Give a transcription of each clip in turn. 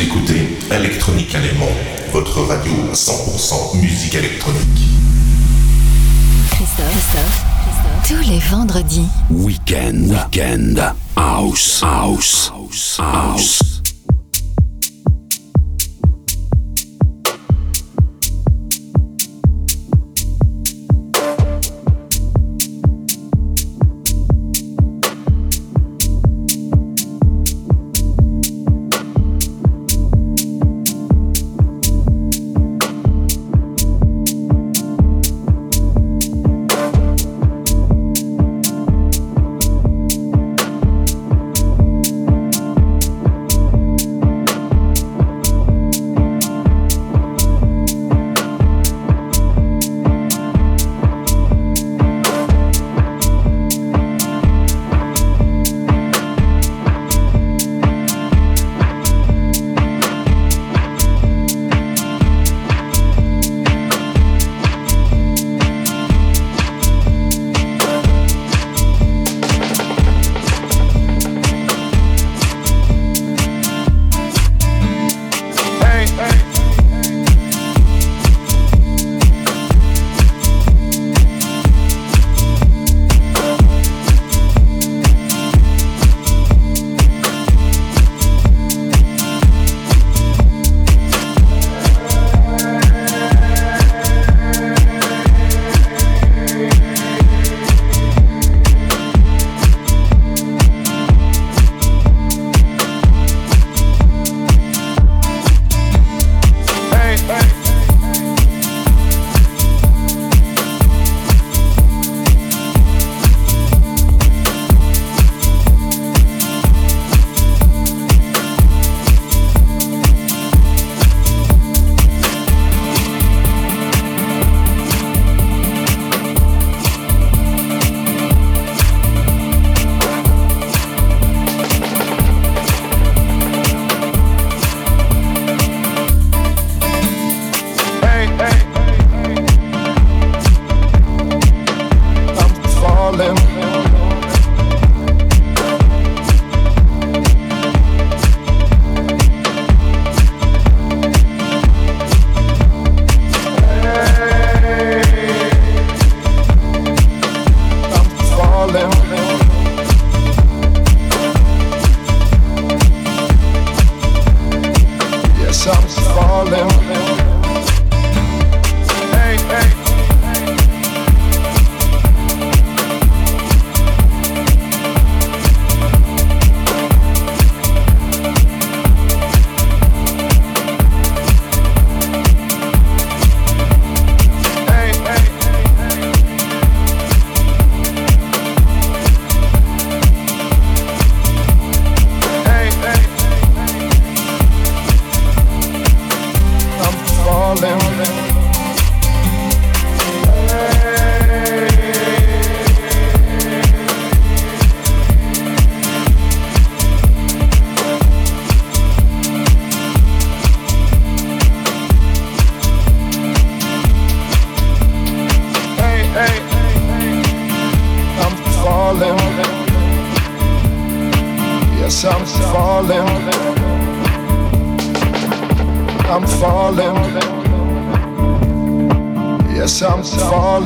Écoutez Electronique à votre radio 100% musique électronique. Christophe, Christophe, Christophe. tous les vendredis. Weekend, weekend, house, house, house. house.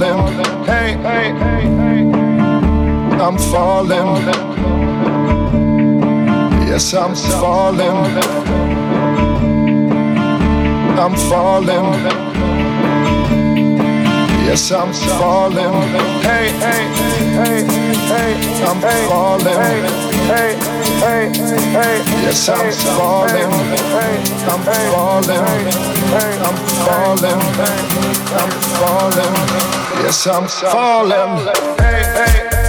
falling. Hey, hey, hey! I'm falling. Yes, I'm falling. I'm falling. Yes, I'm falling. Hey, hey, hey, hey, I'm falling. Hey, hey, hey, yes, I'm falling. I'm falling. I'm falling. I'm falling. Yes, I'm falling. Hey, hey.